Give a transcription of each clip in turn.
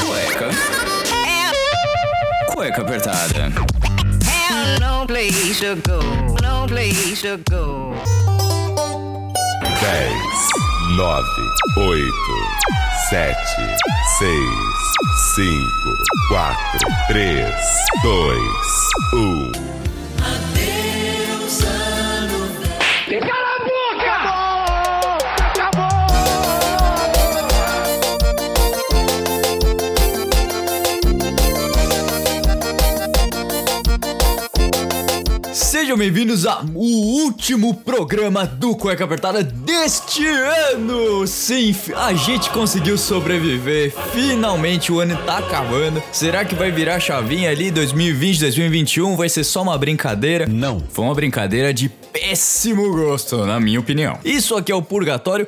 Cueca. Cueca apertada. No place to go, no place to go. 10, 9, 8, 7, 6, 5, 4, 3, 2, 1. Sejam bem-vindos ao último programa do Cueca Apertada deste ano! Sim, a gente conseguiu sobreviver. Finalmente o ano tá acabando. Será que vai virar chavinha ali 2020, 2021? Vai ser só uma brincadeira? Não. Foi uma brincadeira de péssimo gosto, na minha opinião. Isso aqui é o purgatório.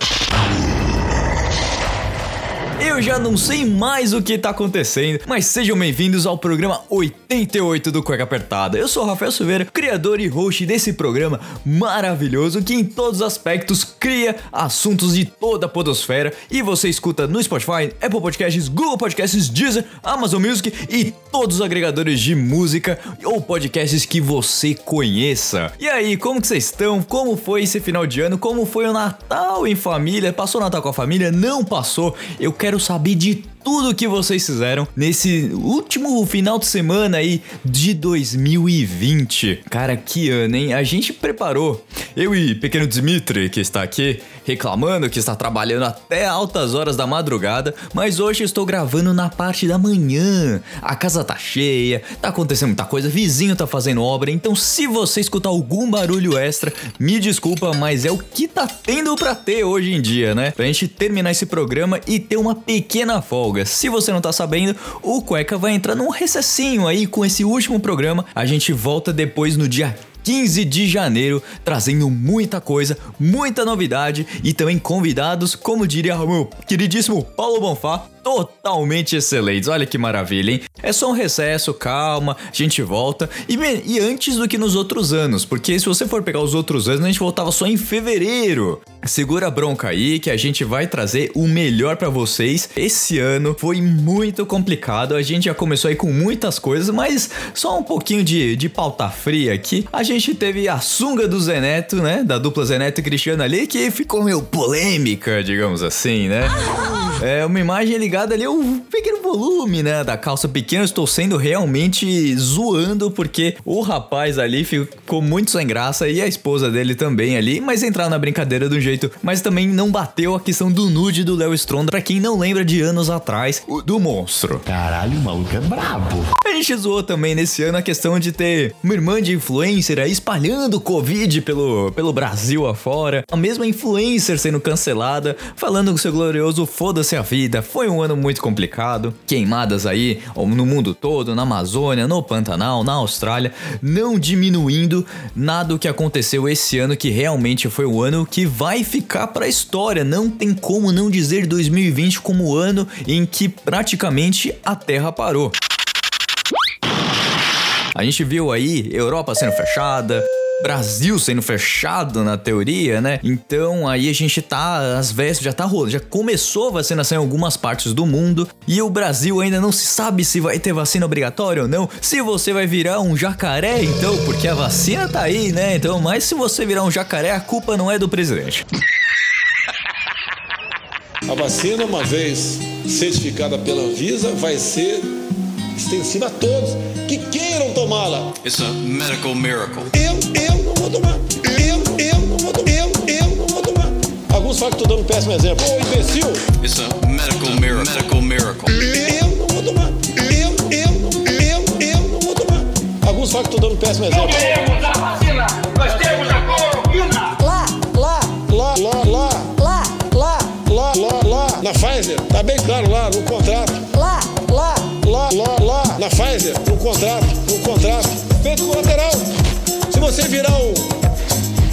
Eu já não sei mais o que tá acontecendo, mas sejam bem-vindos ao programa 88 do Cueca Apertada. Eu sou o Rafael Silveira, criador e host desse programa maravilhoso que em todos os aspectos cria assuntos de toda a podosfera e você escuta no Spotify, Apple Podcasts, Google Podcasts, Deezer, Amazon Music e todos os agregadores de música ou podcasts que você conheça. E aí, como que vocês estão? Como foi esse final de ano? Como foi o Natal em família? Passou o Natal com a família? Não passou? Eu quero saber de tudo que vocês fizeram nesse último final de semana aí de 2020. Cara, que ano, hein? A gente preparou. Eu e pequeno Dmitry, que está aqui reclamando que está trabalhando até altas horas da madrugada, mas hoje estou gravando na parte da manhã. A casa tá cheia, tá acontecendo muita coisa, vizinho tá fazendo obra, então se você escutar algum barulho extra, me desculpa, mas é o que tá tendo pra ter hoje em dia, né? Pra gente terminar esse programa e ter uma pequena folga. Se você não tá sabendo, o Cueca vai entrar num recessinho aí com esse último programa. A gente volta depois no dia 15 de janeiro, trazendo muita coisa, muita novidade e também convidados, como diria meu queridíssimo Paulo Bonfá, totalmente excelentes. Olha que maravilha, hein? É só um recesso, calma, a gente volta. E, e, antes do que nos outros anos, porque se você for pegar os outros anos, a gente voltava só em fevereiro. Segura a bronca aí que a gente vai trazer o melhor para vocês. Esse ano foi muito complicado, a gente já começou aí com muitas coisas, mas só um pouquinho de, de pauta fria aqui. A gente teve a sunga do Zeneto, né? Da dupla Zeneto e Cristiano ali, que ficou meio polêmica, digamos assim, né? É uma imagem ligada ali ao pequeno volume, né, da calça pequena. Estou sendo realmente zoando porque o rapaz ali ficou muito sem graça e a esposa dele também ali, mas entraram na brincadeira do jeito, mas também não bateu a questão do nude do Léo Stronda, para quem não lembra de anos atrás, o do monstro. Caralho, o maluco é brabo. Gente zoou também nesse ano a questão de ter uma irmã de influencer aí espalhando Covid pelo, pelo Brasil afora, a mesma influencer sendo cancelada, falando que seu glorioso foda-se a vida. Foi um ano muito complicado, queimadas aí no mundo todo, na Amazônia, no Pantanal, na Austrália, não diminuindo nada do que aconteceu esse ano que realmente foi o ano que vai ficar para a história. Não tem como não dizer 2020 como o ano em que praticamente a Terra parou. A gente viu aí Europa sendo fechada, Brasil sendo fechado na teoria, né? Então aí a gente tá, às vezes já tá rolando, já começou a vacinação em algumas partes do mundo e o Brasil ainda não se sabe se vai ter vacina obrigatória ou não, se você vai virar um jacaré então, porque a vacina tá aí, né? Então, mas se você virar um jacaré, a culpa não é do presidente. A vacina, uma vez certificada pela Anvisa, vai ser extensiva a todos que queiram tomá-la. It's a medical miracle. Eu, eu não vou tomar. Eu, eu não vou tomar. Eu, eu não vou tomar. Alguns falam que estou dando um péssimo exemplo. Ô, imbecil. It's a medical miracle. Medical miracle. Eu não vou tomar. Eu, eu, eu, eu não vou tomar. Alguns falam que estou dando um péssimo exemplo. Não temos a vacina. Nós temos a cloroquina. Lá, lá, lá, lá, lá. Lá, lá, lá, lá, lá. Na Pfizer. Tá bem claro lá no contrato. Na Pfizer, no contrato, no contrato. Feito colateral. Se você virar o.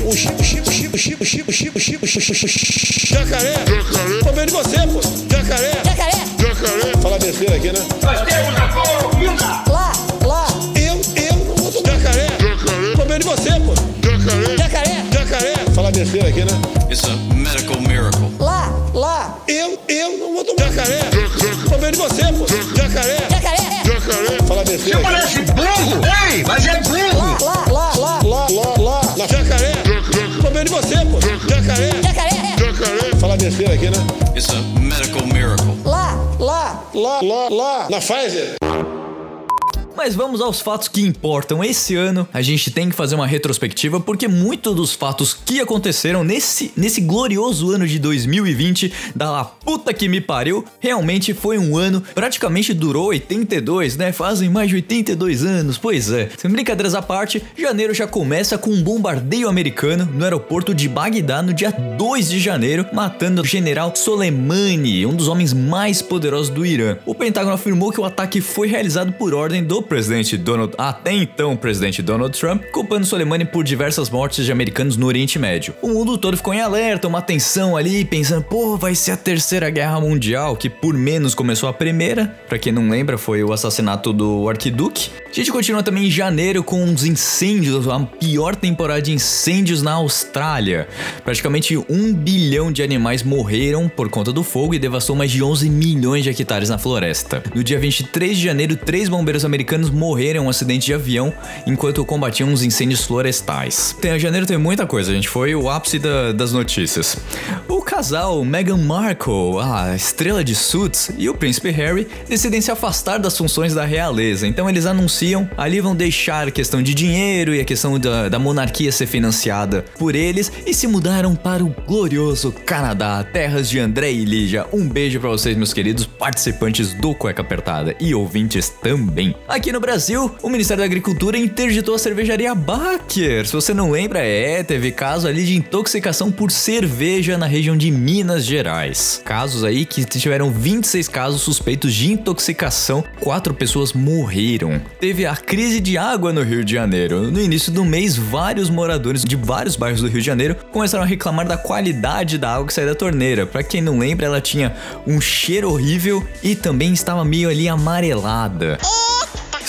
O Chico, Chico, Chico, Chico, Chico, Chico, Chico, Chico, Chico, jacaré. Jacaré. Problema de você, pô. Jacaré. Jacaré. Jacaré. Falar besteira aqui, né? Nós temos a cloroquina. Lá, lá. Eu, eu não vou tomar. Jacaré. Jacaré. Problema de você, pô. Jacaré. Jacaré. Jacaré. Falar besteira aqui, né? It's a medical miracle. Lá, lá. Eu, eu não vou tomar. você, pô. Besteira. aqui. Parece burro! Ei, mas é burro! Lá, lá, lá, lá, lá, lá. Na jacaré. Problema de você, pô. Jacaré. Jacaré. Jacaré. Fala besteira aqui, né? It's a medical miracle. Lá, lá, lá, lá, lá. Na Pfizer. Mas vamos aos fatos que importam. Esse ano a gente tem que fazer uma retrospectiva porque muitos dos fatos que aconteceram nesse, nesse glorioso ano de 2020, da puta que me pariu, realmente foi um ano, praticamente durou 82, né? Fazem mais de 82 anos, pois é. Sem brincadeiras à parte, janeiro já começa com um bombardeio americano no aeroporto de Bagdá no dia 2 de janeiro, matando o general Soleimani, um dos homens mais poderosos do Irã. O Pentágono afirmou que o ataque foi realizado por ordem do presidente Donald, até então presidente Donald Trump, culpando Soleimani por diversas mortes de americanos no Oriente Médio. O mundo todo ficou em alerta, uma tensão ali, pensando, pô, vai ser a terceira guerra mundial, que por menos começou a primeira. Pra quem não lembra, foi o assassinato do arquiduque. A gente continua também em janeiro com os incêndios, a pior temporada de incêndios na Austrália. Praticamente um bilhão de animais morreram por conta do fogo e devastou mais de 11 milhões de hectares na floresta. No dia 23 de janeiro, três bombeiros americanos morreram em um acidente de avião enquanto combatiam os incêndios florestais. Tem, janeiro tem muita coisa, gente. Foi o ápice da- das notícias. O casal Meghan Markle, a estrela de Suits, e o príncipe Harry decidem se afastar das funções da realeza. Então eles anunciam, ali vão deixar a questão de dinheiro e a questão da, da monarquia ser financiada por eles e se mudaram para o glorioso Canadá, terras de André e Lígia. Um beijo pra vocês, meus queridos participantes do Cueca Apertada e ouvintes também. Aqui no Brasil, o Ministério da Agricultura interditou a cervejaria Baker. Se você não lembra, é, teve caso ali de intoxicação por cerveja na região de Minas Gerais. Casos aí que tiveram 26 casos suspeitos de intoxicação, quatro pessoas morreram. Teve a crise de água no Rio de Janeiro. No início do mês, vários moradores de vários bairros do Rio de Janeiro começaram a reclamar da qualidade da água que saía da torneira. Pra quem não lembra, ela tinha um cheiro horrível e também estava meio ali amarelada.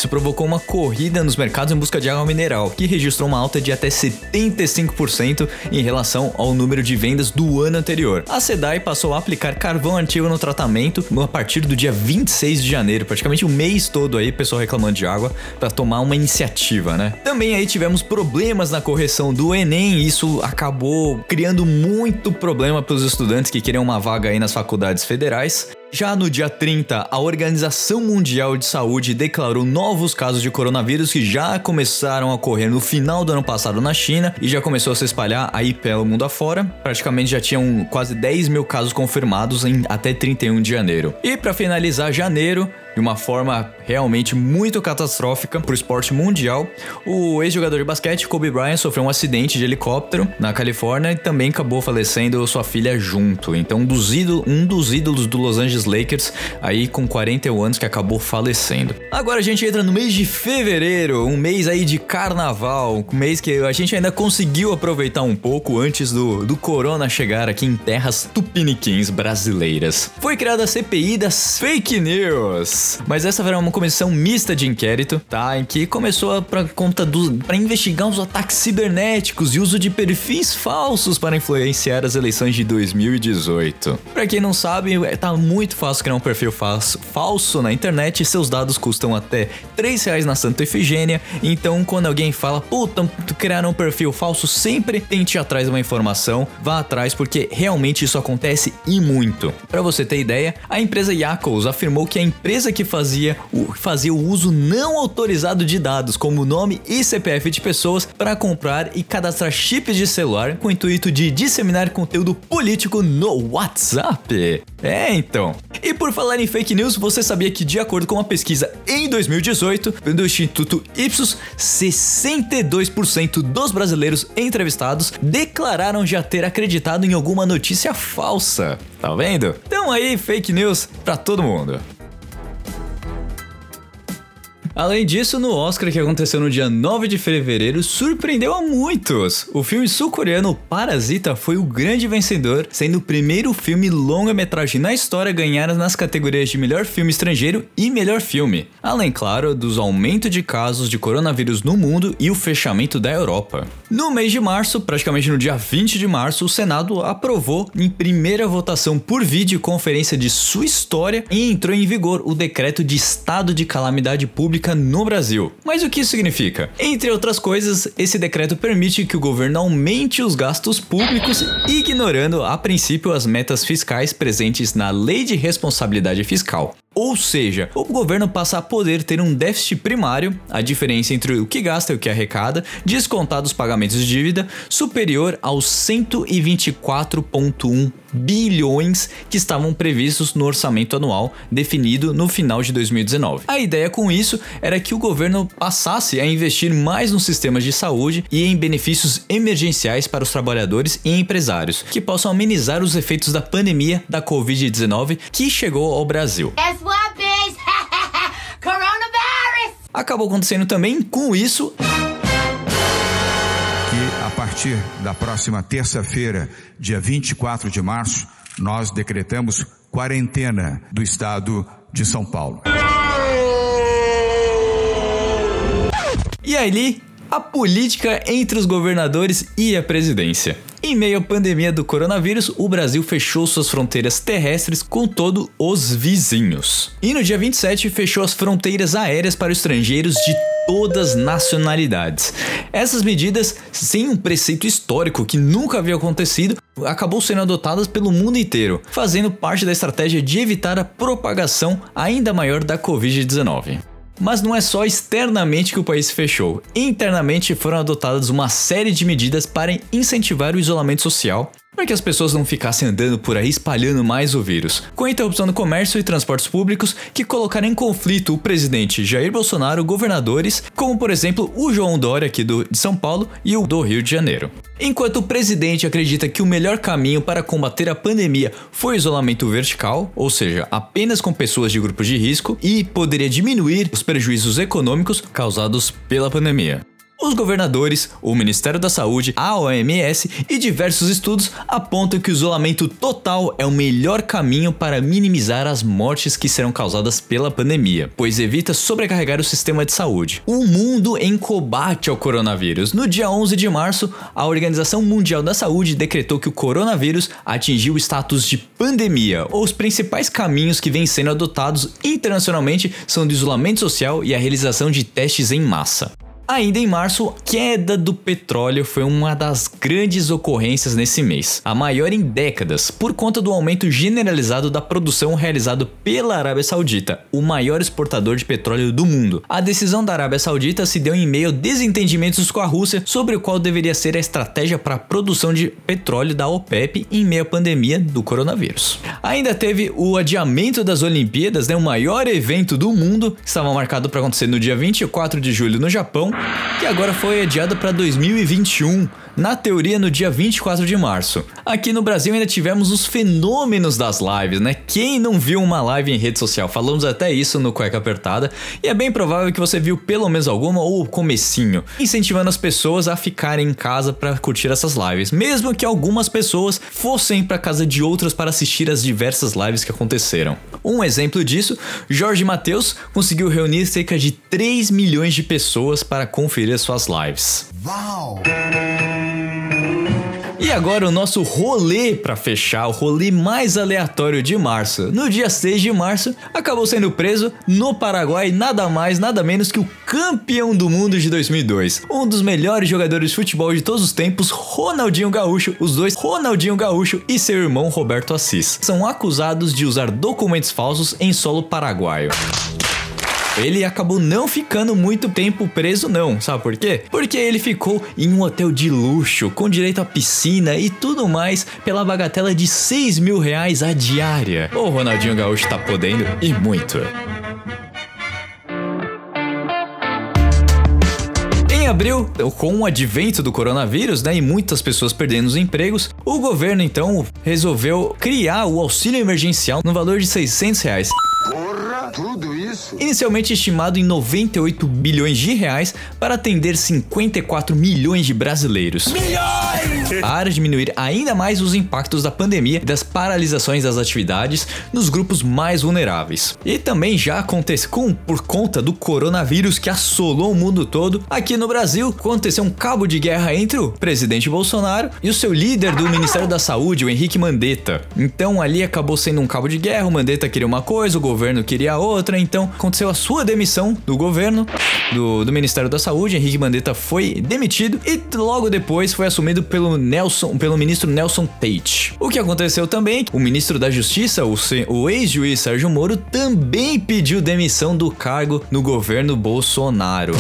Isso provocou uma corrida nos mercados em busca de água mineral, que registrou uma alta de até 75% em relação ao número de vendas do ano anterior. A SEDAI passou a aplicar carvão ativo no tratamento a partir do dia 26 de janeiro, praticamente o mês todo aí, pessoal reclamando de água, para tomar uma iniciativa, né? Também aí tivemos problemas na correção do Enem, isso acabou criando muito problema para os estudantes que queriam uma vaga aí nas faculdades federais. Já no dia 30, a Organização Mundial de Saúde declarou novos casos de coronavírus que já começaram a ocorrer no final do ano passado na China e já começou a se espalhar aí pelo mundo afora. Praticamente já tinham quase 10 mil casos confirmados em até 31 de janeiro. E para finalizar janeiro, de uma forma realmente muito catastrófica para o esporte mundial. O ex-jogador de basquete Kobe Bryant sofreu um acidente de helicóptero na Califórnia e também acabou falecendo sua filha junto. Então, um dos, ídolos, um dos ídolos do Los Angeles Lakers, aí com 41 anos, que acabou falecendo. Agora a gente entra no mês de fevereiro, um mês aí de carnaval, um mês que a gente ainda conseguiu aproveitar um pouco antes do, do corona chegar aqui em terras tupiniquins brasileiras. Foi criada a CPI das fake news. Mas essa era uma comissão mista de inquérito, tá? Em que começou para conta do para investigar os ataques cibernéticos e uso de perfis falsos para influenciar as eleições de 2018. Pra quem não sabe, é, tá muito fácil criar um perfil falso, falso na internet e seus dados custam até 3 reais na Santa Efigênia. Então, quando alguém fala, puta, criaram um perfil falso, sempre tente ir atrás de uma informação, vá atrás porque realmente isso acontece e muito. Pra você ter ideia, a empresa Yakos afirmou que a empresa que fazia o, fazia o uso não autorizado de dados, como nome e CPF de pessoas, para comprar e cadastrar chips de celular com o intuito de disseminar conteúdo político no WhatsApp. É, então. E por falar em fake news, você sabia que, de acordo com uma pesquisa em 2018 do Instituto Ipsos, 62% dos brasileiros entrevistados declararam já ter acreditado em alguma notícia falsa. Tá vendo? Então aí, fake news pra todo mundo. Além disso, no Oscar que aconteceu no dia 9 de fevereiro, surpreendeu a muitos. O filme sul-coreano Parasita foi o grande vencedor, sendo o primeiro filme longa-metragem na história a ganhar nas categorias de melhor filme estrangeiro e melhor filme. Além, claro, dos aumentos de casos de coronavírus no mundo e o fechamento da Europa. No mês de março, praticamente no dia 20 de março, o Senado aprovou em primeira votação por videoconferência de sua história e entrou em vigor o decreto de estado de calamidade pública no Brasil. Mas o que isso significa? Entre outras coisas, esse decreto permite que o governo aumente os gastos públicos, ignorando a princípio as metas fiscais presentes na Lei de Responsabilidade Fiscal. Ou seja, o governo passa a poder ter um déficit primário, a diferença entre o que gasta e o que arrecada, descontado os pagamentos de dívida, superior aos 124,1 bilhões que estavam previstos no orçamento anual definido no final de 2019. A ideia com isso era que o governo passasse a investir mais nos sistemas de saúde e em benefícios emergenciais para os trabalhadores e empresários, que possam amenizar os efeitos da pandemia da Covid-19 que chegou ao Brasil. Acabou acontecendo também com isso partir da próxima terça-feira, dia 24 de março, nós decretamos quarentena do estado de São Paulo. E ali, a política entre os governadores e a presidência. Em meio à pandemia do coronavírus, o Brasil fechou suas fronteiras terrestres com todos os vizinhos. E no dia 27 fechou as fronteiras aéreas para estrangeiros de todas as nacionalidades. Essas medidas, sem um preceito histórico que nunca havia acontecido, acabou sendo adotadas pelo mundo inteiro, fazendo parte da estratégia de evitar a propagação ainda maior da Covid-19. Mas não é só externamente que o país fechou. Internamente foram adotadas uma série de medidas para incentivar o isolamento social, para que as pessoas não ficassem andando por aí espalhando mais o vírus, com a interrupção do comércio e transportes públicos que colocaram em conflito o presidente Jair Bolsonaro, governadores, como por exemplo o João Dória aqui do, de São Paulo e o do Rio de Janeiro. Enquanto o presidente acredita que o melhor caminho para combater a pandemia foi o isolamento vertical, ou seja, apenas com pessoas de grupos de risco, e poderia diminuir os prejuízos econômicos causados pela pandemia. Os governadores, o Ministério da Saúde, a OMS e diversos estudos apontam que o isolamento total é o melhor caminho para minimizar as mortes que serão causadas pela pandemia, pois evita sobrecarregar o sistema de saúde. O mundo em combate ao coronavírus. No dia 11 de março, a Organização Mundial da Saúde decretou que o coronavírus atingiu o status de pandemia. Os principais caminhos que vêm sendo adotados internacionalmente são do isolamento social e a realização de testes em massa. Ainda em março, queda do petróleo foi uma das grandes ocorrências nesse mês, a maior em décadas, por conta do aumento generalizado da produção realizado pela Arábia Saudita, o maior exportador de petróleo do mundo. A decisão da Arábia Saudita se deu em meio a desentendimentos com a Rússia sobre qual deveria ser a estratégia para a produção de petróleo da OPEP em meio à pandemia do coronavírus. Ainda teve o adiamento das Olimpíadas, né, o maior evento do mundo, que estava marcado para acontecer no dia 24 de julho no Japão, que agora foi adiado para 2021, na teoria no dia 24 de março. Aqui no Brasil ainda tivemos os fenômenos das lives, né? Quem não viu uma live em rede social? Falamos até isso no Cueca Apertada, e é bem provável que você viu pelo menos alguma ou o comecinho, incentivando as pessoas a ficarem em casa para curtir essas lives, mesmo que algumas pessoas fossem para casa de outras para assistir as diversas lives que aconteceram. Um exemplo disso, Jorge Mateus conseguiu reunir cerca de 3 milhões de pessoas para conferir suas lives. E agora o nosso rolê para fechar, o rolê mais aleatório de março. No dia 6 de março, acabou sendo preso no Paraguai nada mais, nada menos que o campeão do mundo de 2002. Um dos melhores jogadores de futebol de todos os tempos, Ronaldinho Gaúcho, os dois Ronaldinho Gaúcho e seu irmão Roberto Assis. São acusados de usar documentos falsos em solo paraguaio. Ele acabou não ficando muito tempo preso, não. Sabe por quê? Porque ele ficou em um hotel de luxo, com direito à piscina e tudo mais, pela bagatela de 6 mil reais a diária. O Ronaldinho Gaúcho tá podendo e muito. Em abril, com o advento do coronavírus, né, e muitas pessoas perdendo os empregos, o governo então resolveu criar o auxílio emergencial no valor de 600 reais. Tudo isso? Inicialmente estimado em 98 bilhões de reais para atender 54 milhões de brasileiros. Milhões! Para diminuir ainda mais os impactos da pandemia e das paralisações das atividades nos grupos mais vulneráveis. E também já aconteceu com, por conta do coronavírus que assolou o mundo todo, aqui no Brasil aconteceu um cabo de guerra entre o presidente Bolsonaro e o seu líder do Ministério da Saúde, o Henrique Mandetta. Então ali acabou sendo um cabo de guerra, o Mandetta queria uma coisa, o governo queria outra, então aconteceu a sua demissão do governo, do, do Ministério da Saúde, Henrique Mandetta foi demitido e logo depois foi assumido pelo Nelson, pelo ministro Nelson Tate. O que aconteceu também, o ministro da Justiça, o, o ex-juiz Sérgio Moro, também pediu demissão do cargo no governo Bolsonaro.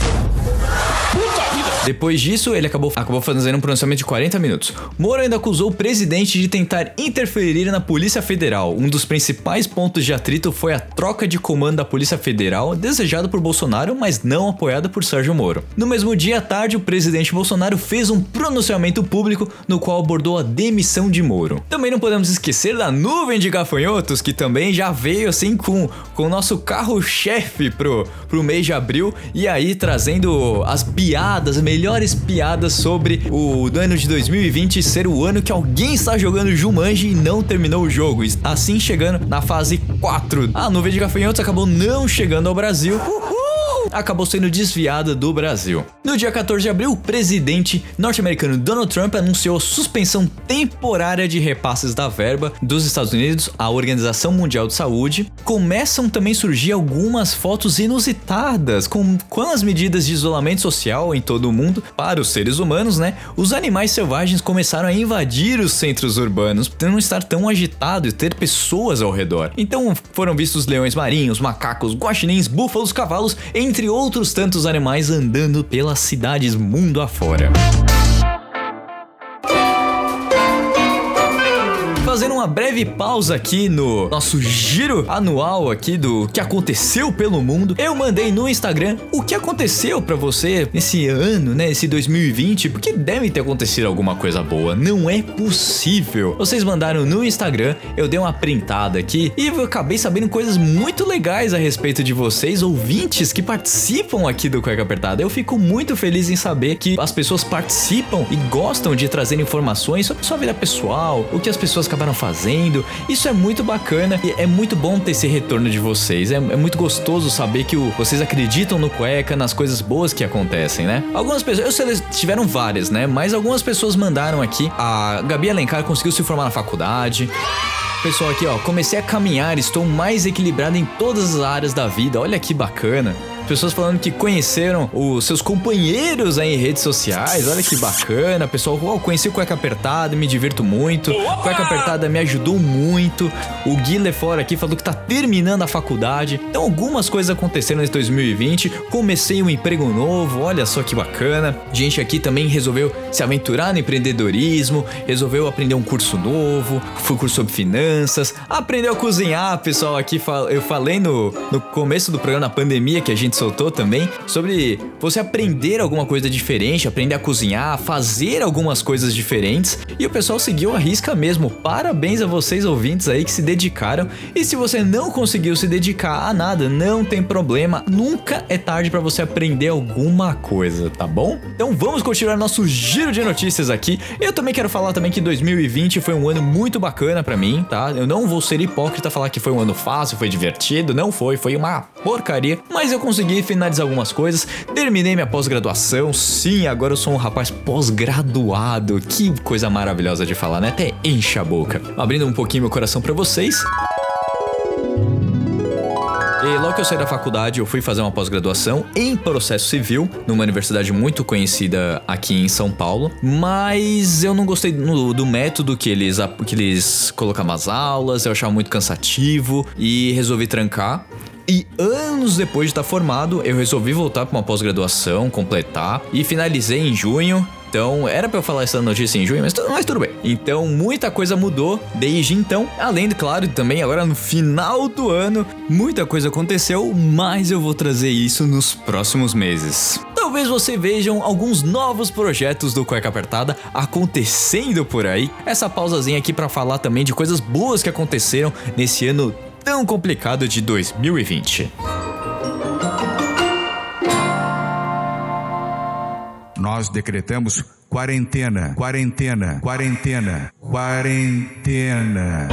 Depois disso, ele acabou, acabou fazendo um pronunciamento de 40 minutos. Moro ainda acusou o presidente de tentar interferir na Polícia Federal. Um dos principais pontos de atrito foi a troca de comando da Polícia Federal, desejado por Bolsonaro, mas não apoiada por Sérgio Moro. No mesmo dia à tarde, o presidente Bolsonaro fez um pronunciamento público no qual abordou a demissão de Moro. Também não podemos esquecer da nuvem de gafanhotos, que também já veio assim com, o nosso carro-chefe pro, pro mês de abril, e aí trazendo as piadas, as melhores piadas sobre o ano de 2020 ser o ano que alguém está jogando Jumanji e não terminou o jogo. Assim chegando na fase 4. A nuvem de gafanhotos acabou não chegando ao Brasil. Acabou sendo desviada do Brasil. No dia 14 de abril, o presidente norte-americano Donald Trump anunciou suspensão temporária de repasses da verba dos Estados Unidos à Organização Mundial de Saúde. Começam também a surgir algumas fotos inusitadas com, as medidas de isolamento social em todo o mundo para os seres humanos, né? Os animais selvagens começaram a invadir os centros urbanos, por não estar tão agitado e ter pessoas ao redor. Então foram vistos leões marinhos, macacos, guaxinins, búfalos, cavalos, entre outros tantos animais andando pelas cidades mundo afora. Uma breve pausa aqui no nosso giro anual aqui do que aconteceu pelo mundo, eu mandei no Instagram o que aconteceu pra você nesse ano, né, esse 2020, porque deve ter acontecido alguma coisa boa, não é possível. Vocês mandaram no Instagram, eu dei uma printada aqui e eu acabei sabendo coisas muito legais a respeito de vocês, ouvintes que participam aqui do Cueca Apertada. Eu fico muito feliz em saber que as pessoas participam e gostam de trazer informações sobre sua vida pessoal, o que as pessoas acabaram fazendo. Isso é muito bacana e é muito bom ter esse retorno de vocês. É, é muito gostoso saber que o- vocês acreditam no cueca, nas coisas boas que acontecem, né? Algumas pessoas, eu sei, eles tiveram várias, né? Mas algumas pessoas mandaram aqui. A Gabi Alencar conseguiu se formar na faculdade. Pessoal aqui, ó, comecei a caminhar, estou mais equilibrado em todas as áreas da vida. Olha que bacana. Pessoas falando que conheceram os seus companheiros aí em redes sociais. Olha que bacana. Pessoal, oh, conheci o Cueca Apertada, me divirto muito. Cueca Apertada me ajudou muito. O Gui Lefort aqui falou que tá terminando a faculdade. Então, algumas coisas aconteceram nesse 2020. Comecei um emprego novo, olha só que bacana. Gente aqui também resolveu se aventurar no empreendedorismo, resolveu aprender um curso novo, foi curso sobre finanças, aprendeu a cozinhar, pessoal. Aqui eu falei no, no começo do programa, na pandemia, que a gente soltou também, sobre você aprender alguma coisa diferente, aprender a cozinhar, fazer algumas coisas diferentes. E o pessoal seguiu a risca mesmo. Parabéns a vocês, ouvintes aí, que se dedicaram. E se você não conseguiu se dedicar a nada, não tem problema. Nunca é tarde para você aprender alguma coisa, tá bom? Então vamos continuar nosso giro de notícias aqui. Eu também quero falar também que 2020 foi um ano muito bacana pra mim, tá? Eu não vou ser hipócrita falar que foi um ano fácil, foi divertido, não foi, foi uma porcaria, mas eu consegui finalizar algumas coisas, terminei minha pós-graduação. Sim, agora eu sou um rapaz pós-graduado. Que coisa maravilhosa de falar, né? Até enche a boca. Abrindo um pouquinho meu coração pra vocês. E logo que eu saí da faculdade, eu fui fazer uma pós-graduação em processo civil, numa universidade muito conhecida aqui em São Paulo. Mas eu não gostei do, do método que eles, que eles colocavam as aulas, eu achava muito cansativo e resolvi trancar. E anos depois de estar formado, eu resolvi voltar para uma pós-graduação, completar e finalizei em junho. Então, era pra eu falar essa notícia em junho, mas, mas tudo bem. Então, muita coisa mudou desde então. Além de, claro, também agora no final do ano, muita coisa aconteceu, mas eu vou trazer isso nos próximos meses. Talvez você vejam alguns novos projetos do Cueca Apertada acontecendo por aí. Essa pausazinha aqui pra falar também de coisas boas que aconteceram nesse ano tão complicado de 2020. Nós decretamos quarentena, quarentena, quarentena, quarentena.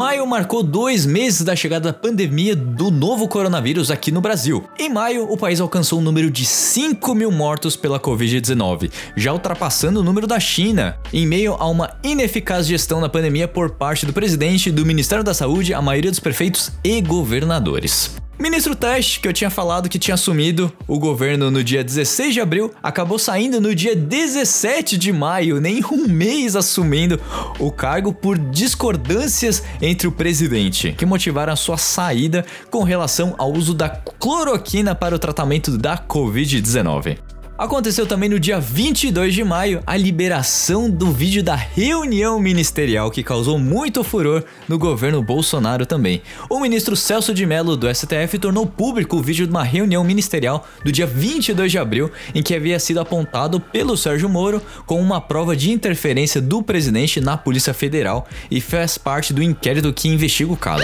Maio marcou dois meses da chegada da pandemia do novo coronavírus aqui no Brasil. Em maio, o país alcançou o um número de 5 mil mortos pela Covid-19, já ultrapassando o número da China, em meio a uma ineficaz gestão da pandemia por parte do presidente, do Ministério da Saúde, a maioria dos prefeitos e governadores. Ministro Teste, que eu tinha falado que tinha assumido o governo no dia 16 de abril, acabou saindo no dia 17 de maio, nem um mês assumindo o cargo por discordâncias entre o presidente, que motivaram a sua saída com relação ao uso da cloroquina para o tratamento da Covid-19. Aconteceu também no dia 22 de maio a liberação do vídeo da reunião ministerial que causou muito furor no governo Bolsonaro também. O ministro Celso de Mello do STF tornou público o vídeo de uma reunião ministerial do dia 22 de abril em que havia sido apontado pelo Sérgio Moro como uma prova de interferência do presidente na Polícia Federal e faz parte do inquérito que investiga o caso.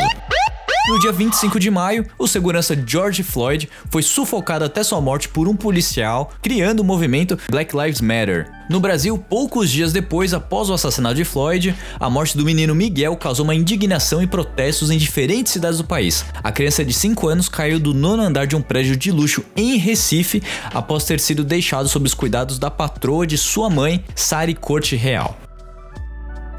No dia 25 de maio, o segurança George Floyd foi sufocado até sua morte por um policial, criando o movimento Black Lives Matter. No Brasil, poucos dias depois, após o assassinato de Floyd, a morte do menino Miguel causou uma indignação e protestos em diferentes cidades do país. A criança de 5 anos caiu do nono andar de um prédio de luxo em Recife após ter sido deixado sob os cuidados da patroa de sua mãe, Sari Corte Real.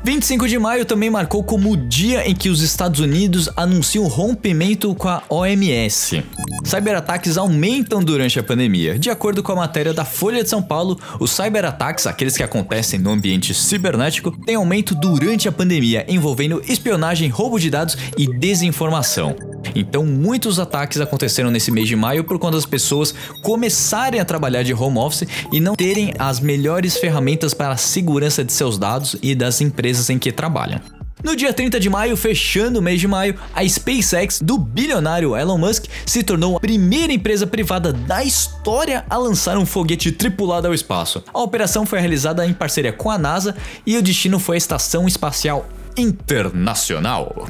25 de maio também marcou como o dia em que os Estados Unidos anunciam o rompimento com a OMS. Cyberataques aumentam durante a pandemia. De acordo com a matéria da Folha de São Paulo, os cyberataques, aqueles que acontecem no ambiente cibernético, têm aumento durante a pandemia, envolvendo espionagem, roubo de dados e desinformação. Então, muitos ataques aconteceram nesse mês de maio por conta das pessoas começarem a trabalhar de home office e não terem as melhores ferramentas para a segurança de seus dados e das empresas em que trabalham. No dia 30 de maio, fechando o mês de maio, a SpaceX do bilionário Elon Musk se tornou a primeira empresa privada da história a lançar um foguete tripulado ao espaço. A operação foi realizada em parceria com a NASA e o destino foi a Estação Espacial Internacional.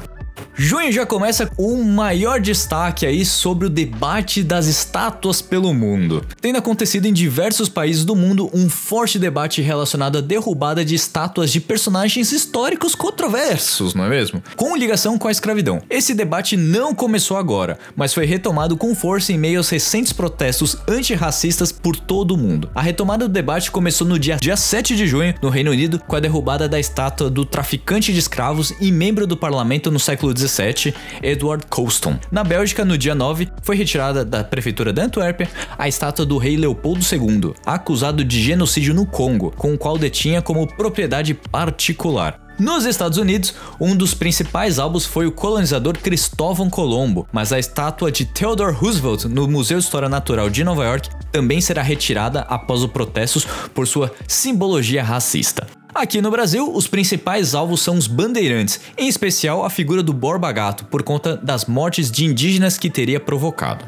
Junho já começa com um maior destaque aí sobre o debate das estátuas pelo mundo. Tendo acontecido em diversos países do mundo um forte debate relacionado à derrubada de estátuas de personagens históricos controversos, não é mesmo? Com ligação com a escravidão. Esse debate não começou agora, mas foi retomado com força em meio aos recentes protestos antirracistas por todo o mundo. A retomada do debate começou no dia, dia 7 de junho, no Reino Unido, com a derrubada da estátua do traficante de escravos e membro do parlamento no século XIX Edward Colston. Na Bélgica, no dia 9, foi retirada da prefeitura de Antuérpia a estátua do rei Leopoldo II, acusado de genocídio no Congo, com o qual detinha como propriedade particular. Nos Estados Unidos, um dos principais álbuns foi o colonizador Cristóvão Colombo, mas a estátua de Theodore Roosevelt no Museu de História Natural de Nova York também será retirada após os protestos por sua simbologia racista. Aqui no Brasil, os principais alvos são os bandeirantes, em especial a figura do Borba Gato, por conta das mortes de indígenas que teria provocado.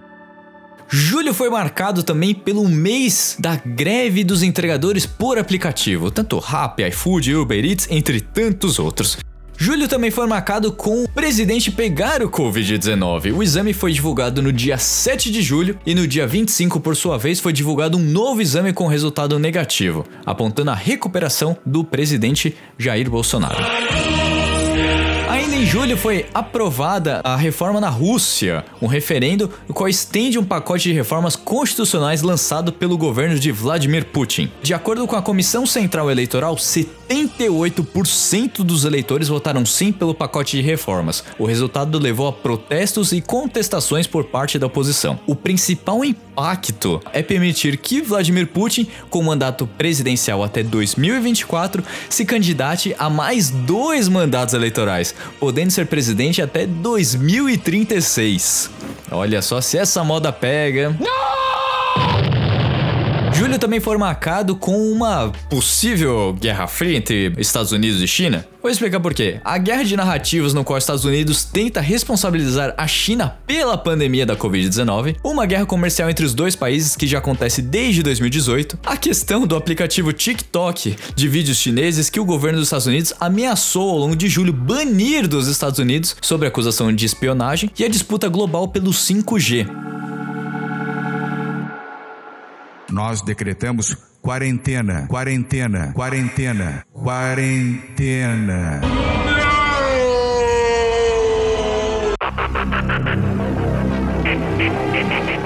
Julho foi marcado também pelo mês da greve dos entregadores por aplicativo, tanto Rappi, iFood, Uber Eats, entre tantos outros. Julho também foi marcado com o presidente pegar o Covid-19. O exame foi divulgado no dia 7 de julho e no dia 25, por sua vez, foi divulgado um novo exame com resultado negativo, apontando a recuperação do presidente Jair Bolsonaro. Em julho foi aprovada a reforma na Rússia, um referendo o qual estende um pacote de reformas constitucionais lançado pelo governo de Vladimir Putin. De acordo com a Comissão Central Eleitoral, 78% dos eleitores votaram sim pelo pacote de reformas. O resultado levou a protestos e contestações por parte da oposição. O principal impacto é permitir que Vladimir Putin, com mandato presidencial até 2024, se candidate a mais dois mandatos eleitorais, podendo ser presidente até 2036. Olha só se essa moda pega. Não! Julho também foi marcado com uma possível guerra fria entre Estados Unidos e China. Vou explicar por quê. A guerra de narrativas no qual os Estados Unidos tenta responsabilizar a China pela pandemia da Covid-19, uma guerra comercial entre os dois países que já acontece desde 2018, a questão do aplicativo TikTok de vídeos chineses que o governo dos Estados Unidos ameaçou ao longo de julho banir dos Estados Unidos sobre acusação de espionagem e a disputa global pelo 5G. Nós decretamos quarentena, quarentena, quarentena, quarentena.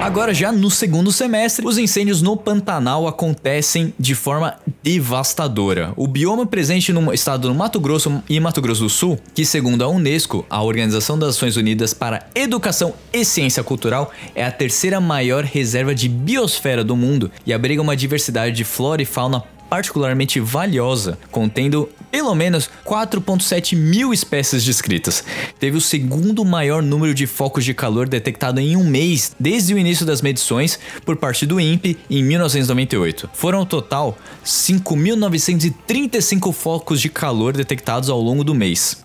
Agora, já no segundo semestre, os incêndios no Pantanal acontecem de forma devastadora. O bioma presente no estado do Mato Grosso e Mato Grosso do Sul, que segundo a Unesco, a Organização das Nações Unidas para Educação e Ciência Cultural, é a terceira maior reserva de biosfera do mundo e abriga uma diversidade de flora e fauna particularmente valiosa, contendo pelo menos 4,7 mil espécies descritas. Teve o segundo maior número de focos de calor detectado em um mês desde o início das medições por parte do INPE em 1998. Foram ao total 5.935 focos de calor detectados ao longo do mês.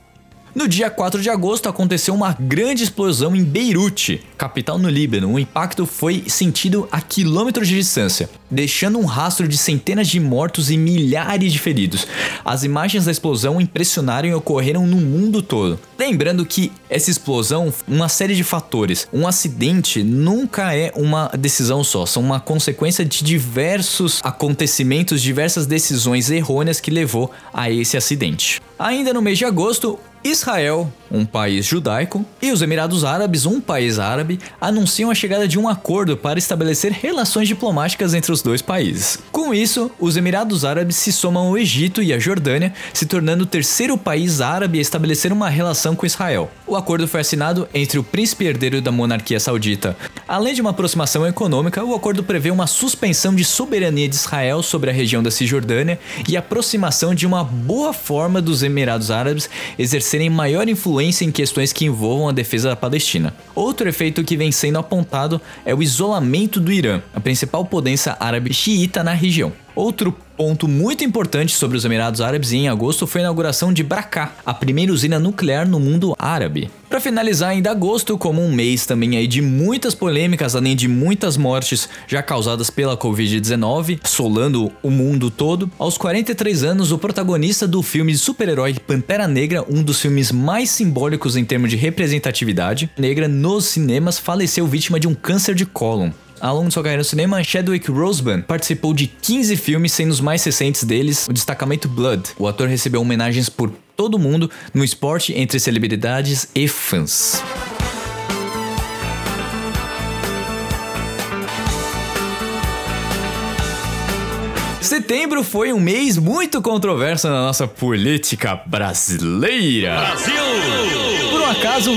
No dia 4 de agosto aconteceu uma grande explosão em Beirute, capital no Líbano. O impacto foi sentido a quilômetros de distância, deixando um rastro de centenas de mortos e milhares de feridos. As imagens da explosão impressionaram e ocorreram no mundo todo. Lembrando que essa explosão, uma série de fatores. Um acidente nunca é uma decisão só, são uma consequência de diversos acontecimentos, diversas decisões errôneas que levou a esse acidente. Ainda no mês de agosto, Israel, um país judaico, e os Emirados Árabes, um país árabe, anunciam a chegada de um acordo para estabelecer relações diplomáticas entre os dois países. Com isso, os Emirados Árabes se somam ao Egito e à Jordânia, se tornando o terceiro país árabe a estabelecer uma relação com Israel. O acordo foi assinado entre o príncipe herdeiro da monarquia saudita. Além de uma aproximação econômica, o acordo prevê uma suspensão de soberania de Israel sobre a região da Cisjordânia e aproximação de uma boa forma dos Emirados Árabes exercer exercerem maior influência em questões que envolvam a defesa da Palestina. Outro efeito que vem sendo apontado é o isolamento do Irã, a principal potência árabe xiita na região. Outro ponto muito importante sobre os Emirados Árabes em agosto foi a inauguração de Bracá, a primeira usina nuclear no mundo árabe. Para finalizar ainda agosto, como um mês também aí de muitas polêmicas, além de muitas mortes já causadas pela Covid-19, assolando o mundo todo, aos 43 anos, o protagonista do filme de super-herói Pantera Negra, um dos filmes mais simbólicos em termos de representatividade negra nos cinemas, faleceu vítima de um câncer de cólon. Ao longo de sua carreira no cinema, Chadwick Roseman participou de 15 filmes, sendo os mais recentes deles o destacamento Blood. O ator recebeu homenagens por todo mundo no esporte entre celebridades e fãs. Setembro foi um mês muito controverso na nossa política brasileira. Brasil! Por um acaso,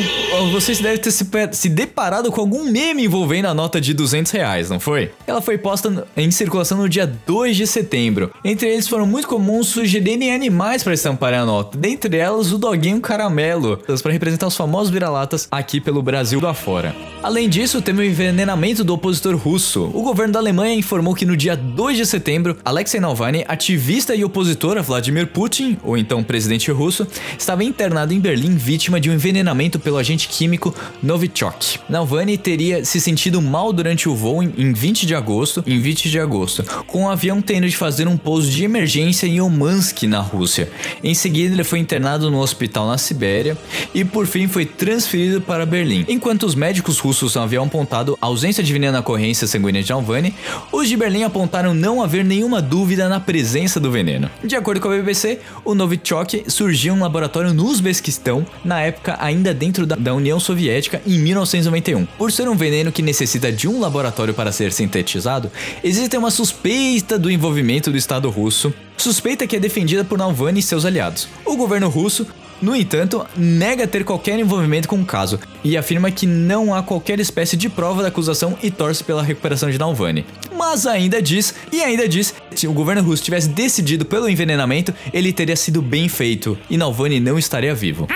vocês devem ter se, se, deparado com algum meme envolvendo a nota de 200 reais, não foi? Ela foi posta em circulação no dia 2 de setembro. Entre eles foram muito comuns sugerirem animais para estamparem a nota, dentre elas o doguinho caramelo, para representar os famosos vira-latas aqui pelo Brasil afora. Além disso, teve o envenenamento do opositor russo. O governo da Alemanha informou que no dia 2 de setembro, Alexei Navalny, ativista e opositor a Vladimir Putin, ou então presidente russo, estava internado em Berlim vítima de um envenenamento pelo agente químico Novichok. Navalny teria se sentido mal durante o voo em 20 de agosto, em 20 de agosto, com o avião tendo de fazer um pouso de emergência em Omansk, na Rússia. Em seguida, ele foi internado no hospital na Sibéria e por fim foi transferido para Berlim. Enquanto os médicos russos haviam apontado ausência de veneno na corrência sanguínea de Navalny, os de Berlim apontaram não haver nenhuma dúvida na presença do veneno. De acordo com a BBC, o Novichok surgiu em um laboratório no Uzbequistão, na época ainda dentro da, União Soviética, em 1991. Por ser um veneno que necessita de um laboratório para ser sintetizado, existe uma suspeita do envolvimento do Estado russo, suspeita que é defendida por Navalny e seus aliados. O governo russo no entanto, nega ter qualquer envolvimento com o caso e afirma que não há qualquer espécie de prova da acusação e torce pela recuperação de Navalny. Mas ainda diz, e ainda diz, se o governo russo tivesse decidido pelo envenenamento, ele teria sido bem feito e Navalny não estaria vivo.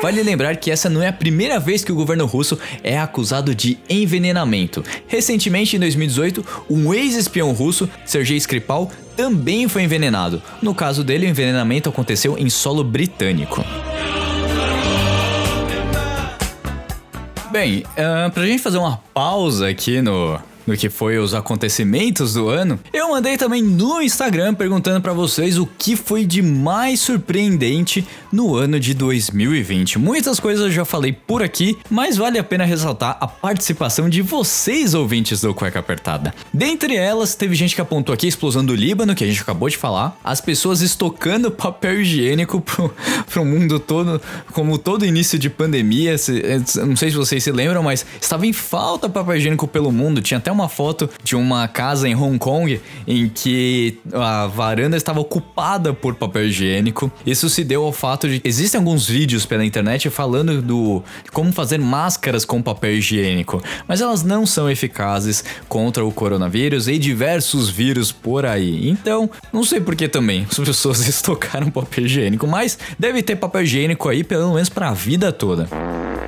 Vale lembrar que essa não é a primeira vez que o governo russo é acusado de envenenamento. Recentemente, em 2018, um ex-espião russo, Sergei Skripal, também foi envenenado. No caso dele, o envenenamento aconteceu em solo britânico. Bem, uh, pra gente fazer uma pausa aqui no, no que foi os acontecimentos do ano, eu mandei também no Instagram perguntando para vocês o que foi de mais surpreendente no ano de 2020. Muitas coisas eu já falei por aqui, mas vale a pena ressaltar a participação de vocês ouvintes do Cueca Apertada. Dentre elas, teve gente que apontou aqui a explosão do Líbano, que a gente acabou de falar, as pessoas estocando papel higiênico pro, pro mundo todo, como todo início de pandemia, se, não sei se vocês se lembram, mas estava em falta papel higiênico pelo mundo, tinha até uma foto de uma casa em Hong Kong em que a varanda estava ocupada por papel higiênico. Isso se deu ao fato de existem alguns vídeos pela internet falando do como fazer máscaras com papel higiênico, mas elas não são eficazes contra o coronavírus e diversos vírus por aí. Então, não sei por que também as pessoas estocaram papel higiênico, mas deve ter papel higiênico aí pelo menos para a vida toda.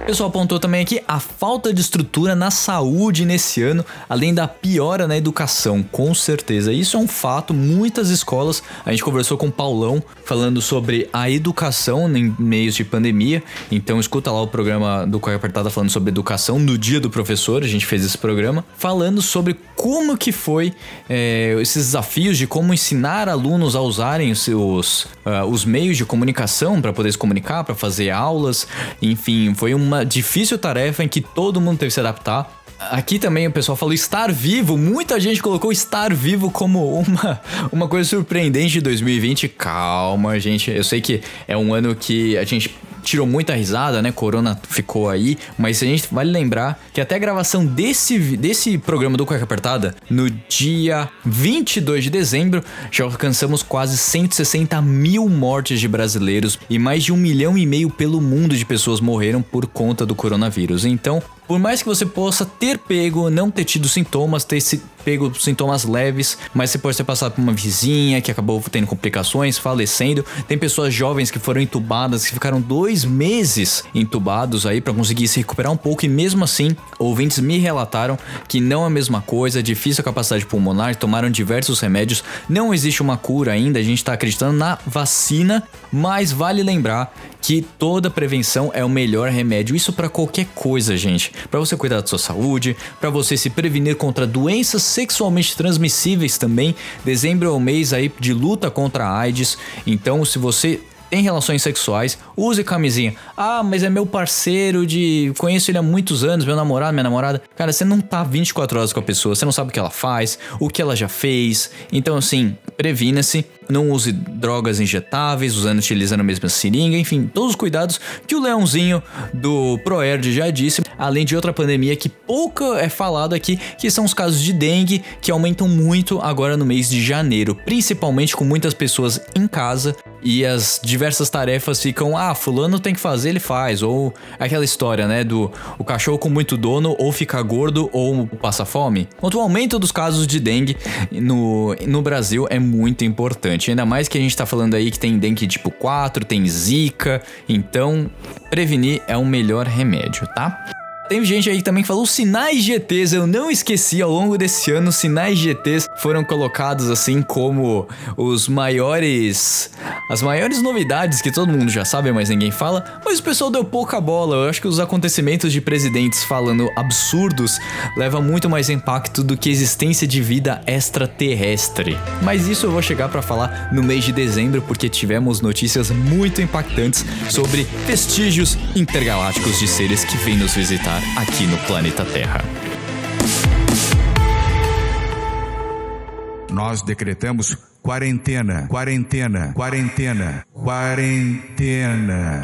O pessoal apontou também aqui a falta de estrutura na saúde nesse ano, além da piora na educação, com certeza. Isso é um fato. Muitas escolas, a gente conversou com o Paulão falando sobre a educação em meios de pandemia. Então escuta lá o programa do Correio Apertada falando sobre educação no dia do professor. A gente fez esse programa falando sobre como que foi é, esses desafios de como ensinar alunos a usarem os, uh, os meios de comunicação para poder se comunicar, para fazer aulas. Enfim, foi uma difícil tarefa em que todo mundo teve que se adaptar. Aqui também o pessoal falou estar vivo. Muita gente colocou estar vivo como uma, uma coisa surpreendente de 2020. Calma, gente. Eu sei que é um ano que a gente tirou muita risada, né? Corona ficou aí, mas a gente vale lembrar que até a gravação desse, desse programa do Cueca Apertada, no dia 22 de dezembro, já alcançamos quase 160 mil mortes de brasileiros e mais de um milhão e meio pelo mundo de pessoas morreram por conta do coronavírus. Então, por mais que você possa ter pego, não ter tido sintomas, ter se pego sintomas leves, mas você pode ter passado por uma vizinha que acabou tendo complicações, falecendo. Tem pessoas jovens que foram entubadas, que ficaram dois meses entubados aí para conseguir se recuperar um pouco, e mesmo assim, ouvintes me relataram que não é a mesma coisa, difícil a capacidade pulmonar, tomaram diversos remédios, não existe uma cura ainda, a gente tá acreditando na vacina, mas vale lembrar que toda prevenção é o melhor remédio, isso para qualquer coisa, gente. Para você cuidar da sua saúde, para você se prevenir contra doenças sexualmente transmissíveis também. Dezembro é o mês aí de luta contra a AIDS. Então, se você tem relações sexuais, use camisinha. Ah, mas é meu parceiro de. Conheço ele há muitos anos, meu namorado, minha namorada. Cara, você não tá 24 horas com a pessoa, você não sabe o que ela faz, o que ela já fez. Então, assim, previna-se não use drogas injetáveis, usando utilizando a mesma seringa, enfim, todos os cuidados que o Leãozinho do Proerd já disse, além de outra pandemia que pouco é falado aqui, que são os casos de dengue, que aumentam muito agora no mês de janeiro, principalmente com muitas pessoas em casa e as diversas tarefas ficam, ah, fulano tem que fazer, ele faz, ou aquela história, né, do o cachorro com muito dono ou fica gordo ou passa fome. O aumento dos casos de dengue no, no Brasil é muito importante. Ainda mais que a gente tá falando aí que tem dengue tipo 4, tem zika. Então, prevenir é o melhor remédio, tá? Tem gente aí também que falou sinais GTs, eu não esqueci ao longo desse ano, sinais GTs foram colocados assim como os maiores as maiores novidades que todo mundo já sabe, mas ninguém fala, mas o pessoal deu pouca bola. Eu acho que os acontecimentos de presidentes falando absurdos leva muito mais impacto do que existência de vida extraterrestre. Mas isso eu vou chegar para falar no mês de dezembro porque tivemos notícias muito impactantes sobre vestígios intergalácticos de seres que vêm nos visitar aqui no planeta Terra. Nós decretamos quarentena, quarentena, quarentena, quarentena.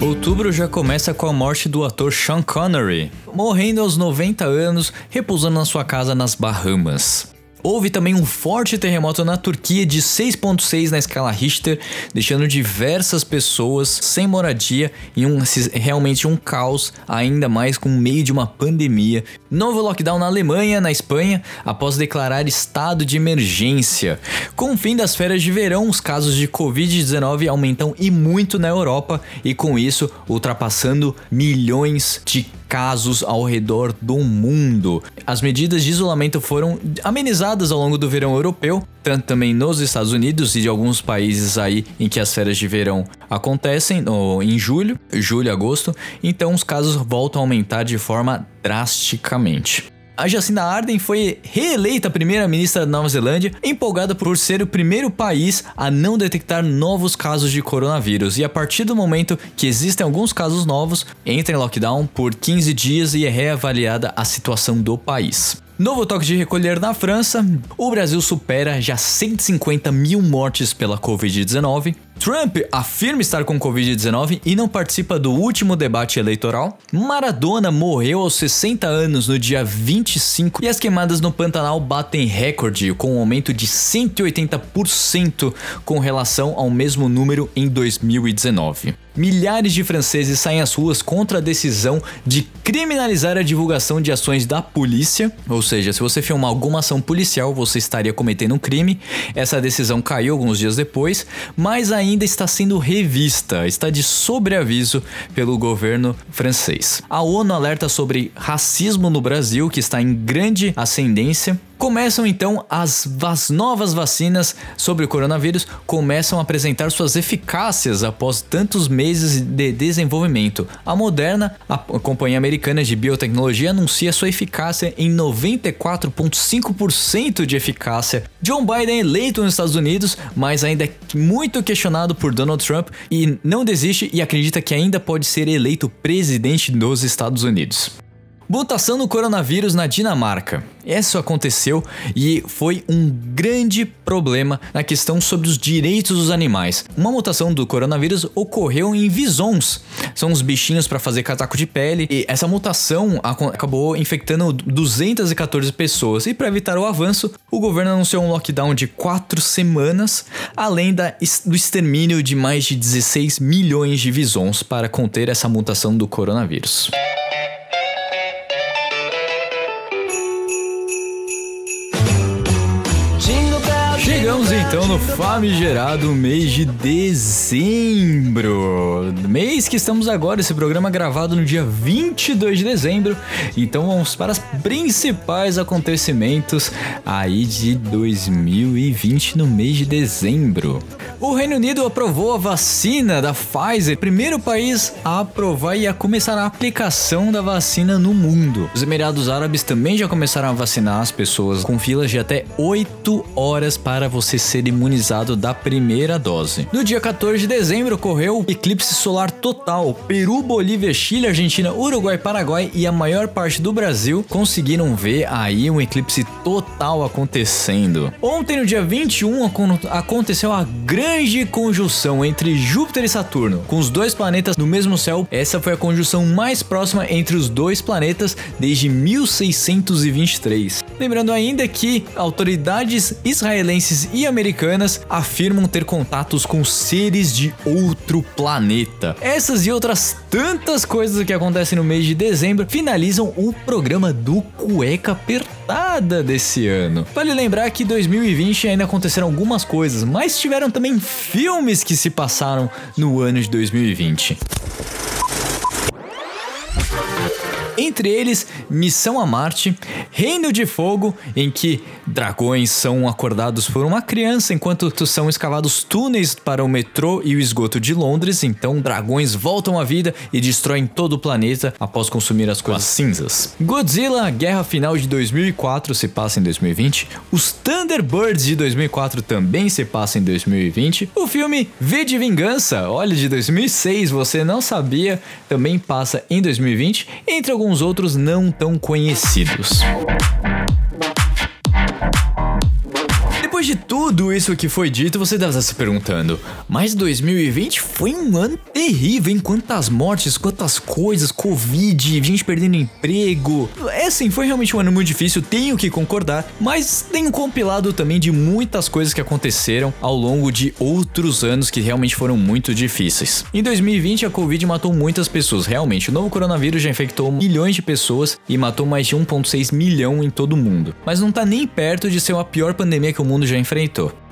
Outubro já começa com a morte do ator Sean Connery, morrendo aos 90 anos, repousando na sua casa nas Bahamas. Houve também um forte terremoto na Turquia de 6.6 na escala Richter, deixando diversas pessoas sem moradia e um, realmente um caos, ainda mais com meio de uma pandemia. Novo lockdown na Alemanha, na Espanha, após declarar estado de emergência. Com o fim das férias de verão, os casos de Covid-19 aumentam e muito na Europa e com isso ultrapassando milhões de casos ao redor do mundo. As medidas de isolamento foram amenizadas ao longo do verão europeu, tanto também nos Estados Unidos e de alguns países aí em que as férias de verão acontecem, no, em julho, julho, agosto, então os casos voltam a aumentar de forma drasticamente. A Jacinda Ardern foi reeleita primeira-ministra da Nova Zelândia, empolgada por ser o primeiro país a não detectar novos casos de coronavírus. E a partir do momento que existem alguns casos novos, entra em lockdown por 15 dias e é reavaliada a situação do país. Novo toque de recolher na França. O Brasil supera já 150 mil mortes pela Covid-19. Trump afirma estar com Covid-19 e não participa do último debate eleitoral. Maradona morreu aos 60 anos no dia 25 e as queimadas no Pantanal batem recorde com um aumento de 180% com relação ao mesmo número em 2019 milhares de franceses saem às ruas contra a decisão de criminalizar a divulgação de ações da polícia, ou seja, se você filmar alguma ação policial, você estaria cometendo um crime. Essa decisão caiu alguns dias depois, mas ainda está sendo revista, está de sobreaviso pelo governo francês. A ONU alerta sobre racismo no Brasil, que está em grande ascendência, Começam então as, as, novas vacinas sobre o coronavírus começam a apresentar suas eficácias após tantos meses de desenvolvimento. A Moderna, a companhia americana de biotecnologia, anuncia sua eficácia em 94,5% de eficácia. John Biden eleito nos Estados Unidos, mas ainda é muito questionado por Donald Trump e não desiste e acredita que ainda pode ser eleito presidente dos Estados Unidos. Mutação no coronavírus na Dinamarca. Isso aconteceu e foi um grande problema na questão sobre os direitos dos animais. Uma mutação do coronavírus ocorreu em visons. São os bichinhos para fazer casaco de pele e essa mutação acabou infectando 214 pessoas. E para evitar o avanço, o governo anunciou um lockdown de 4 semanas, além da, do extermínio de mais de 16 milhões de visons para conter essa mutação do coronavírus. Famigerado mês de dezembro. Mês que estamos agora, esse programa gravado no dia 22 de dezembro. Então vamos para os principais acontecimentos aí de 2020 no mês de dezembro. O Reino Unido aprovou a vacina da Pfizer, primeiro país a aprovar e a começar a aplicação da vacina no mundo. Os Emirados Árabes também já começaram a vacinar as pessoas com filas de até 8 horas para você ser imunizado da primeira dose. No dia 14 de dezembro ocorreu eclipse solar total. Peru, Bolívia, Chile, Argentina, Uruguai, Paraguai e a maior parte do Brasil conseguiram ver aí um eclipse total acontecendo. Ontem, no dia 21, aconteceu a grande conjunção entre Júpiter e Saturno, com os dois planetas no mesmo céu. Essa foi a conjunção mais próxima entre os dois planetas desde 1623. Lembrando ainda que autoridades israelenses e americanas afirmam ter contatos com seres de outro planeta. Essas e outras tantas coisas que acontecem no mês de dezembro finalizam o programa do Cueca Apertada desse ano. Vale lembrar que 2020 ainda aconteceram algumas coisas, mas tiveram também filmes que se passaram no ano de 2020. Entre eles, Missão a Marte, Reino de Fogo, em que dragões são acordados por uma criança enquanto são escavados túneis para o metrô e o esgoto de Londres. Então, dragões voltam à vida e destroem todo o planeta após consumir as coisas cinzas. Godzilla, Guerra Final de 2004 se passa em 2020. Os Thunderbirds de 2004 também se passa em 2020. O filme V de Vingança, olha, de 2006, você não sabia, também passa em 2020, entre alguns alguns outros não tão conhecidos. Tudo isso que foi dito, você deve estar se perguntando: mas 2020 foi um ano terrível, hein? Quantas mortes, quantas coisas, Covid, gente perdendo emprego. É sim, foi realmente um ano muito difícil, tenho que concordar, mas um compilado também de muitas coisas que aconteceram ao longo de outros anos que realmente foram muito difíceis. Em 2020, a Covid matou muitas pessoas, realmente. O novo coronavírus já infectou milhões de pessoas e matou mais de 1,6 milhão em todo o mundo. Mas não tá nem perto de ser a pior pandemia que o mundo já enfrentou.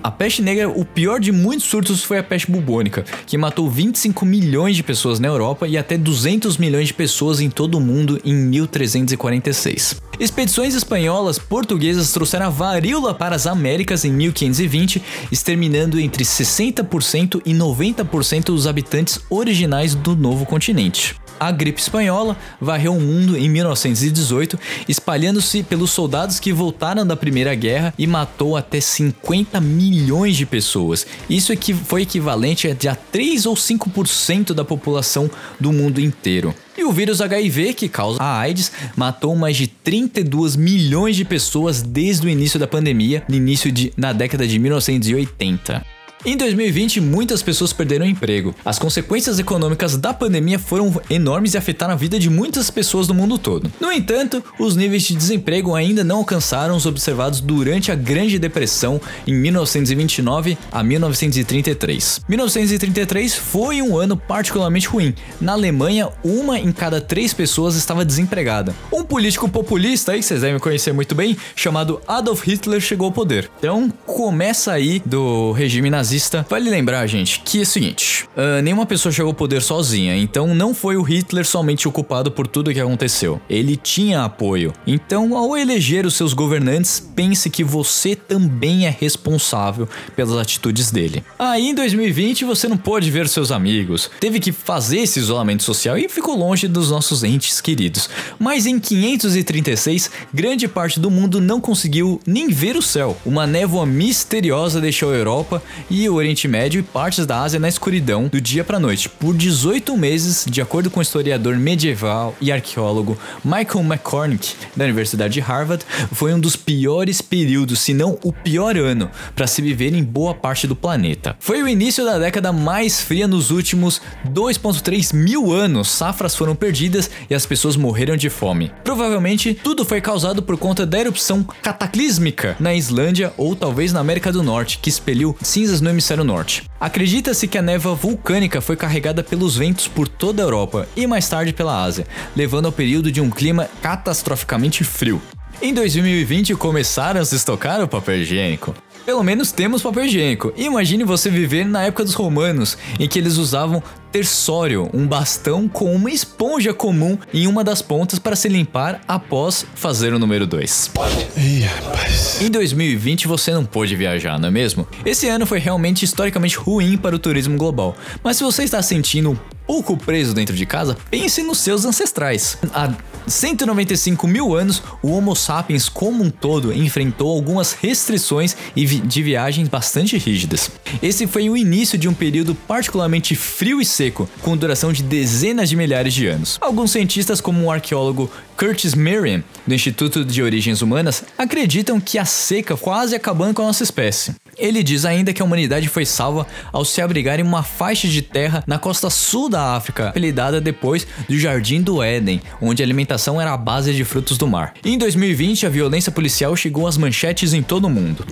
A peste negra, o pior de muitos surtos foi a peste bubônica, que matou 25 milhões de pessoas na Europa e até 200 milhões de pessoas em todo o mundo em 1346. Expedições espanholas portuguesas trouxeram a varíola para as Américas em 1520, exterminando entre 60% e 90% dos habitantes originais do novo continente. A gripe espanhola varreu o mundo em 1918, espalhando-se pelos soldados que voltaram da Primeira Guerra e matou até 50 milhões de pessoas. Isso foi equivalente a 3 ou 5% da população do mundo inteiro. E o vírus HIV, que causa a AIDS, matou mais de 32 milhões de pessoas desde o início da pandemia, no início de, na década de 1980. Em 2020, muitas pessoas perderam emprego. As consequências econômicas da pandemia foram enormes e afetaram a vida de muitas pessoas do mundo todo. No entanto, os níveis de desemprego ainda não alcançaram os observados durante a Grande Depressão em 1929 a 1933. 1933 foi um ano particularmente ruim. Na Alemanha, uma em cada três pessoas estava desempregada. Um político populista, aí vocês devem conhecer muito bem, chamado Adolf Hitler, chegou ao poder. Então, começa aí do regime nazista nazista. Vale lembrar, gente, que é o seguinte: uh, nenhuma pessoa chegou ao poder sozinha, então não foi o Hitler somente o culpado por tudo que aconteceu. Ele tinha apoio. Então, ao eleger os seus governantes, pense que você também é responsável pelas atitudes dele. Aí em 2020 você não pôde ver seus amigos, teve que fazer esse isolamento social e ficou longe dos nossos entes queridos. Mas em 536, grande parte do mundo não conseguiu nem ver o céu. Uma névoa misteriosa deixou a Europa e o Oriente Médio e partes da Ásia na escuridão do dia para noite por 18 meses, de acordo com o historiador medieval e arqueólogo Michael McCormick da Universidade de Harvard, foi um dos piores períodos, se não o pior ano, para se viver em boa parte do planeta. Foi o início da década mais fria nos últimos 2,3 mil anos. Safras foram perdidas e as pessoas morreram de fome. Provavelmente tudo foi causado por conta da erupção cataclísmica na Islândia ou talvez na América do Norte, que expeliu cinzas no hemisfério norte. Acredita-se que a névoa vulcânica foi carregada pelos ventos por toda a Europa e mais tarde pela Ásia, levando ao período de um clima catastroficamente frio. Em 2020 começaram a se estocar o papel higiênico. Pelo menos temos papel higiênico. Imagine você viver na época dos romanos, em que eles usavam tersório, um bastão com uma esponja comum em uma das pontas para se limpar após fazer o número 2. Em 2020 você não pôde viajar, não é mesmo? Esse ano foi realmente historicamente ruim para o turismo global, mas se você está sentindo um pouco preso dentro de casa, pense nos seus ancestrais. Há 195 mil anos, o Homo sapiens como um todo enfrentou algumas restrições de viagens bastante rígidas. Esse foi o início de um período particularmente frio e seco, com duração de dezenas de milhares de anos. Alguns cientistas, como o arqueólogo Curtis Merriam, do Instituto de Origens Humanas, acreditam que a seca quase acabando com a nossa espécie. Ele diz ainda que a humanidade foi salva ao se abrigar em uma faixa de terra na costa sul da África, apelidada depois do Jardim do Éden, onde a alimentação era a base de frutos do mar. Em 2020, a violência policial chegou às manchetes em todo o mundo.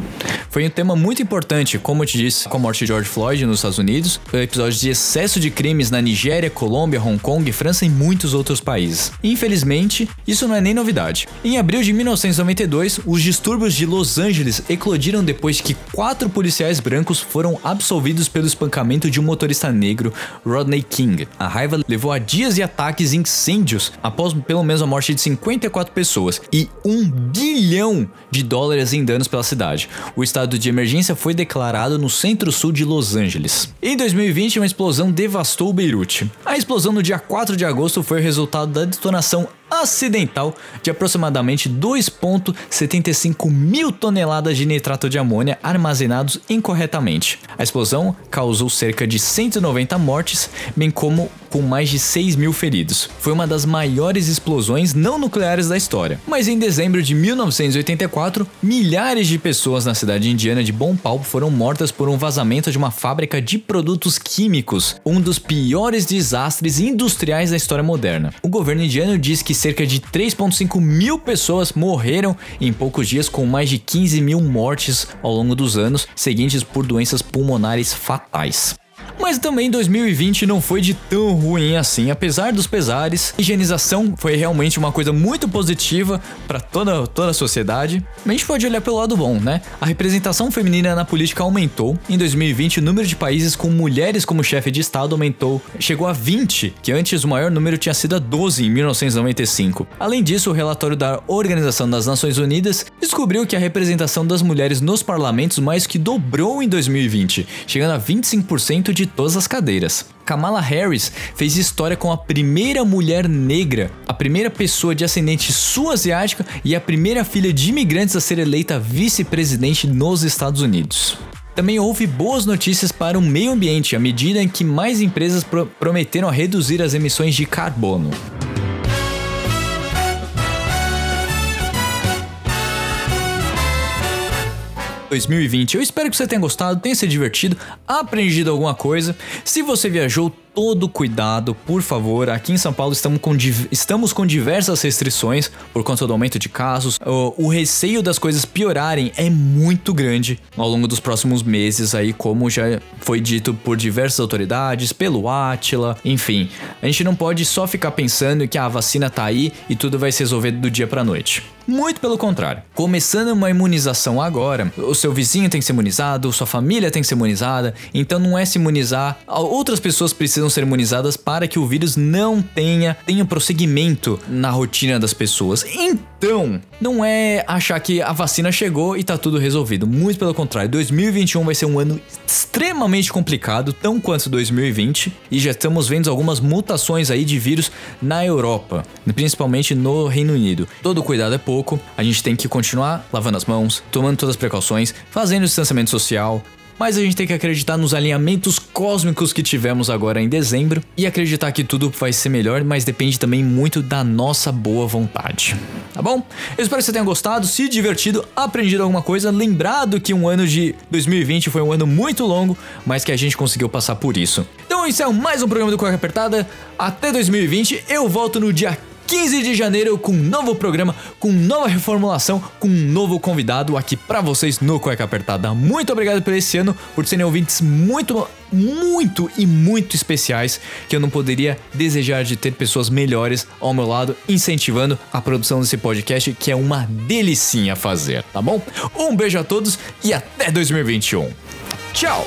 Foi um tema muito importante, como eu te disse, com a morte de George Floyd nos Estados Unidos, episódios de excesso de crimes na Nigéria, Colômbia, Hong Kong, França e muitos outros países. Infelizmente, isso não é nem novidade. Em abril de 1992, os distúrbios de Los Angeles eclodiram depois que quatro policiais brancos foram absolvidos pelo espancamento de um motorista negro, Rodney King. A raiva levou a dias e ataques e incêndios após pelo menos a morte de 54 pessoas e um bilhão de dólares em danos pela cidade. O estado de emergência foi declarado no centro-sul de Los Angeles. Em 2020, uma explosão devastou Beirute. A explosão no dia 4 de agosto foi o resultado da detonação acidental de aproximadamente 2,75 mil toneladas de nitrato de amônia armazenados incorretamente. A explosão causou cerca de 190 mortes, bem como com mais de 6 mil feridos. Foi uma das maiores explosões não nucleares da história. Mas em dezembro de 1984, milhares de pessoas na cidade indiana de Bhopal foram mortas por um vazamento de uma fábrica de produtos químicos, um dos piores desastres industriais da história moderna. O governo indiano diz que cerca de 3,5 mil pessoas morreram em poucos dias, com mais de 15 mil mortes ao longo dos anos seguintes por doenças pulmonares fatais. Mas também 2020 não foi de tão ruim assim, apesar dos pesares. Higienização foi realmente uma coisa muito positiva para toda, toda a sociedade. A gente pode olhar pelo lado bom, né? A representação feminina na política aumentou. Em 2020, o número de países com mulheres como chefe de estado aumentou, chegou a 20, que antes o maior número tinha sido a 12 em 1995. Além disso, o relatório da Organização das Nações Unidas descobriu que a representação das mulheres nos parlamentos mais que dobrou em 2020, chegando a 25% de todas as cadeiras. Kamala Harris fez história com a primeira mulher negra, a primeira pessoa de ascendente sul-asiática e a primeira filha de imigrantes a ser eleita vice-presidente nos Estados Unidos. Também houve boas notícias para o meio ambiente à medida em que mais empresas pro prometeram reduzir as emissões de carbono. 2020. Eu espero que você tenha gostado, tenha se divertido, aprendido alguma coisa. Se você viajou, todo cuidado, por favor. Aqui em São Paulo estamos com, estamos com diversas restrições por conta do aumento de casos. O, o, receio das coisas piorarem é muito grande ao longo dos próximos meses, aí, como já foi dito por diversas autoridades, pelo Atila, enfim. A gente não pode só ficar pensando que a vacina tá aí e tudo vai se resolver do dia pra noite. Muito pelo contrário. Começando uma imunização agora, o seu vizinho tem que ser imunizado, sua família tem que ser imunizada, então não é se imunizar, outras pessoas precisam ser imunizadas para que o vírus não tenha, tenha prosseguimento na rotina das pessoas. Então, não é achar que a vacina chegou e tá tudo resolvido. Muito pelo contrário, 2021 vai ser um ano extremamente complicado, tão quanto 2020, e já estamos vendo algumas mutações aí de vírus na Europa, principalmente no Reino Unido. Todo cuidado é pouco, a gente tem que continuar lavando as mãos, tomando todas as precauções, fazendo distanciamento social, mas a gente tem que acreditar nos alinhamentos cósmicos que tivemos agora em dezembro e acreditar que tudo vai ser melhor, mas depende também muito da nossa boa vontade. Tá bom? Eu espero que você tenha gostado, se divertido, aprendido alguma coisa, lembrado que um ano de 2020 foi um ano muito longo, mas que a gente conseguiu passar por isso. Então, isso é mais um programa do Cueca Apertada. Até 2020, eu volto no dia 15 de janeiro com um novo programa, com nova reformulação, com um novo convidado aqui para vocês no Cueca Apertada. Muito obrigado por esse ano, por serem ouvintes muito, muito e muito especiais que eu não poderia desejar de ter pessoas melhores ao meu lado incentivando a produção desse podcast que é uma delicinha fazer, tá bom? Um beijo a todos e até 2021. Tchau!